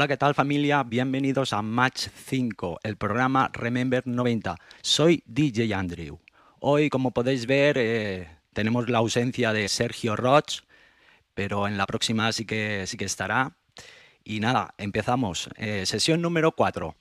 Hola, ¿qué tal familia? Bienvenidos a Match 5, el programa Remember 90. Soy DJ Andrew. Hoy, como podéis ver, eh, tenemos la ausencia de Sergio Roch, pero en la próxima sí que, sí que estará. Y nada, empezamos. Eh, sesión número 4.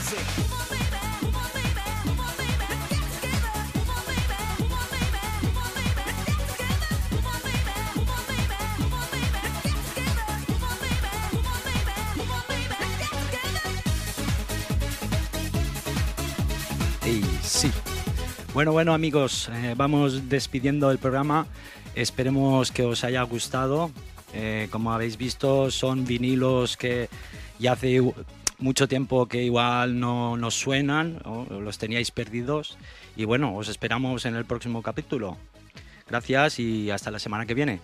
sí. Bueno, bueno amigos, eh, vamos despidiendo el programa. Esperemos que os haya gustado. Eh, como habéis visto, son vinilos que ya hace mucho tiempo que igual no nos suenan los teníais perdidos. Y bueno, os esperamos en el próximo capítulo. Gracias y hasta la semana que viene.